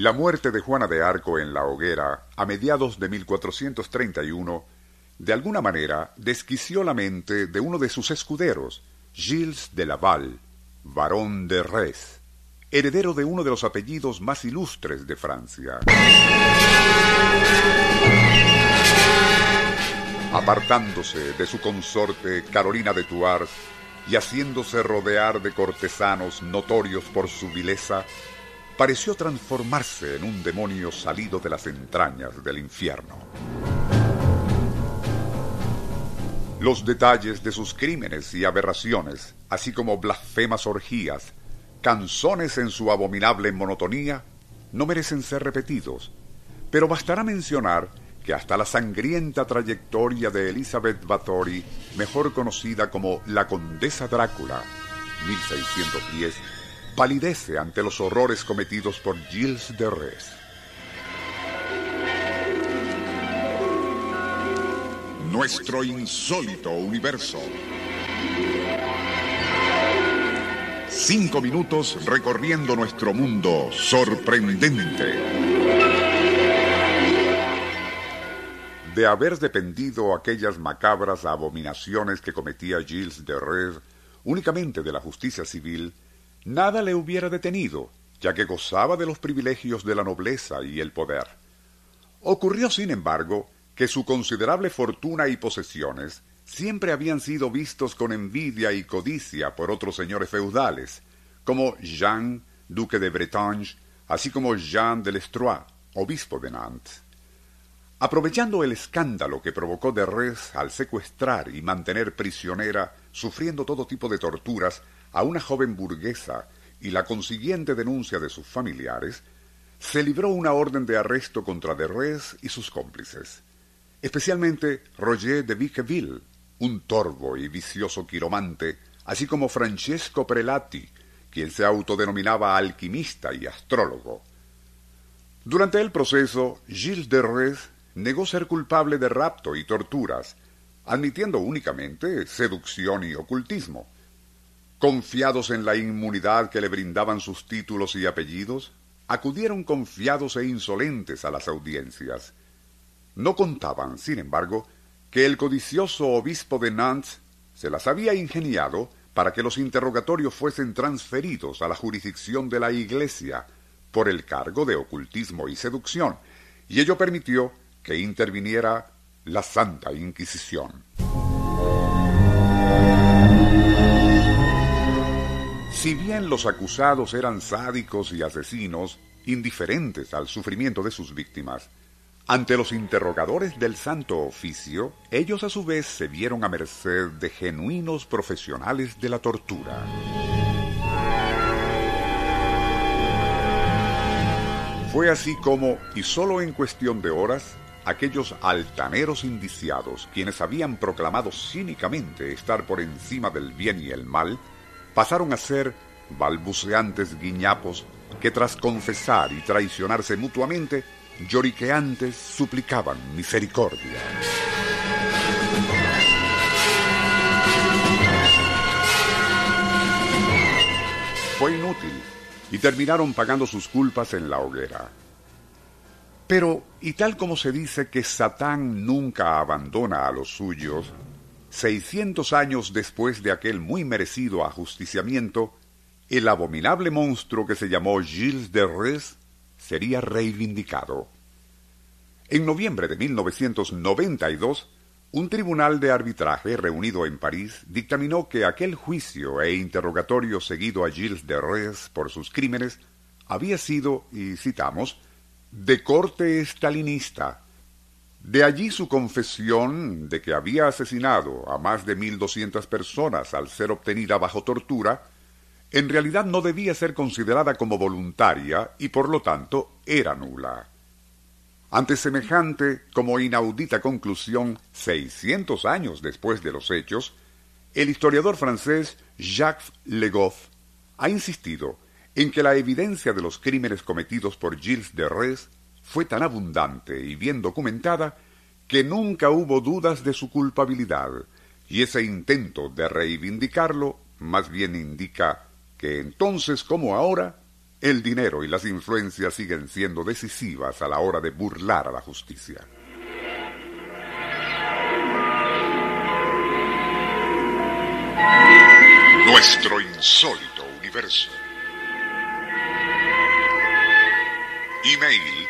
La muerte de Juana de Arco en la hoguera, a mediados de 1431, de alguna manera desquició la mente de uno de sus escuderos, Gilles de Laval, varón de Res, heredero de uno de los apellidos más ilustres de Francia. Apartándose de su consorte Carolina de Tuars y haciéndose rodear de cortesanos notorios por su vileza, pareció transformarse en un demonio salido de las entrañas del infierno. Los detalles de sus crímenes y aberraciones, así como blasfemas orgías, canzones en su abominable monotonía, no merecen ser repetidos, pero bastará mencionar que hasta la sangrienta trayectoria de Elizabeth Bathory, mejor conocida como la Condesa Drácula, 1610, palidece ante los horrores cometidos por Gilles de Res. Nuestro insólito universo. Cinco minutos recorriendo nuestro mundo sorprendente. De haber dependido aquellas macabras abominaciones que cometía Gilles de Res únicamente de la justicia civil, nada le hubiera detenido, ya que gozaba de los privilegios de la nobleza y el poder. Ocurrió, sin embargo, que su considerable fortuna y posesiones siempre habían sido vistos con envidia y codicia por otros señores feudales, como Jean, duque de Bretagne, así como Jean de Lestrois, obispo de Nantes. Aprovechando el escándalo que provocó de Res al secuestrar y mantener prisionera, sufriendo todo tipo de torturas, a una joven burguesa y la consiguiente denuncia de sus familiares, se libró una orden de arresto contra de Res y sus cómplices, especialmente Roger de Viqueville, un torvo y vicioso quiromante, así como Francesco Prelati, quien se autodenominaba alquimista y astrólogo. Durante el proceso, Gilles de Res negó ser culpable de rapto y torturas, admitiendo únicamente seducción y ocultismo. Confiados en la inmunidad que le brindaban sus títulos y apellidos, acudieron confiados e insolentes a las audiencias. No contaban, sin embargo, que el codicioso obispo de Nantes se las había ingeniado para que los interrogatorios fuesen transferidos a la jurisdicción de la Iglesia por el cargo de ocultismo y seducción, y ello permitió que interviniera la Santa Inquisición. Si bien los acusados eran sádicos y asesinos, indiferentes al sufrimiento de sus víctimas, ante los interrogadores del Santo Oficio, ellos a su vez se vieron a merced de genuinos profesionales de la tortura. Fue así como, y solo en cuestión de horas, aquellos altaneros indiciados, quienes habían proclamado cínicamente estar por encima del bien y el mal, pasaron a ser balbuceantes guiñapos que tras confesar y traicionarse mutuamente, lloriqueantes suplicaban misericordia. Fue inútil y terminaron pagando sus culpas en la hoguera. Pero, y tal como se dice que Satán nunca abandona a los suyos, seiscientos años después de aquel muy merecido ajusticiamiento, el abominable monstruo que se llamó Gilles de Res sería reivindicado. En noviembre de 1992, un tribunal de arbitraje reunido en París dictaminó que aquel juicio e interrogatorio seguido a Gilles de Res por sus crímenes había sido, y citamos, de corte estalinista. De allí su confesión de que había asesinado a más de mil doscientas personas al ser obtenida bajo tortura, en realidad no debía ser considerada como voluntaria y por lo tanto era nula. Ante semejante como inaudita conclusión, seiscientos años después de los hechos, el historiador francés Jacques Legoff ha insistido en que la evidencia de los crímenes cometidos por Gilles de Res fue tan abundante y bien documentada que nunca hubo dudas de su culpabilidad, y ese intento de reivindicarlo más bien indica que entonces como ahora el dinero y las influencias siguen siendo decisivas a la hora de burlar a la justicia. Nuestro insólito universo. Email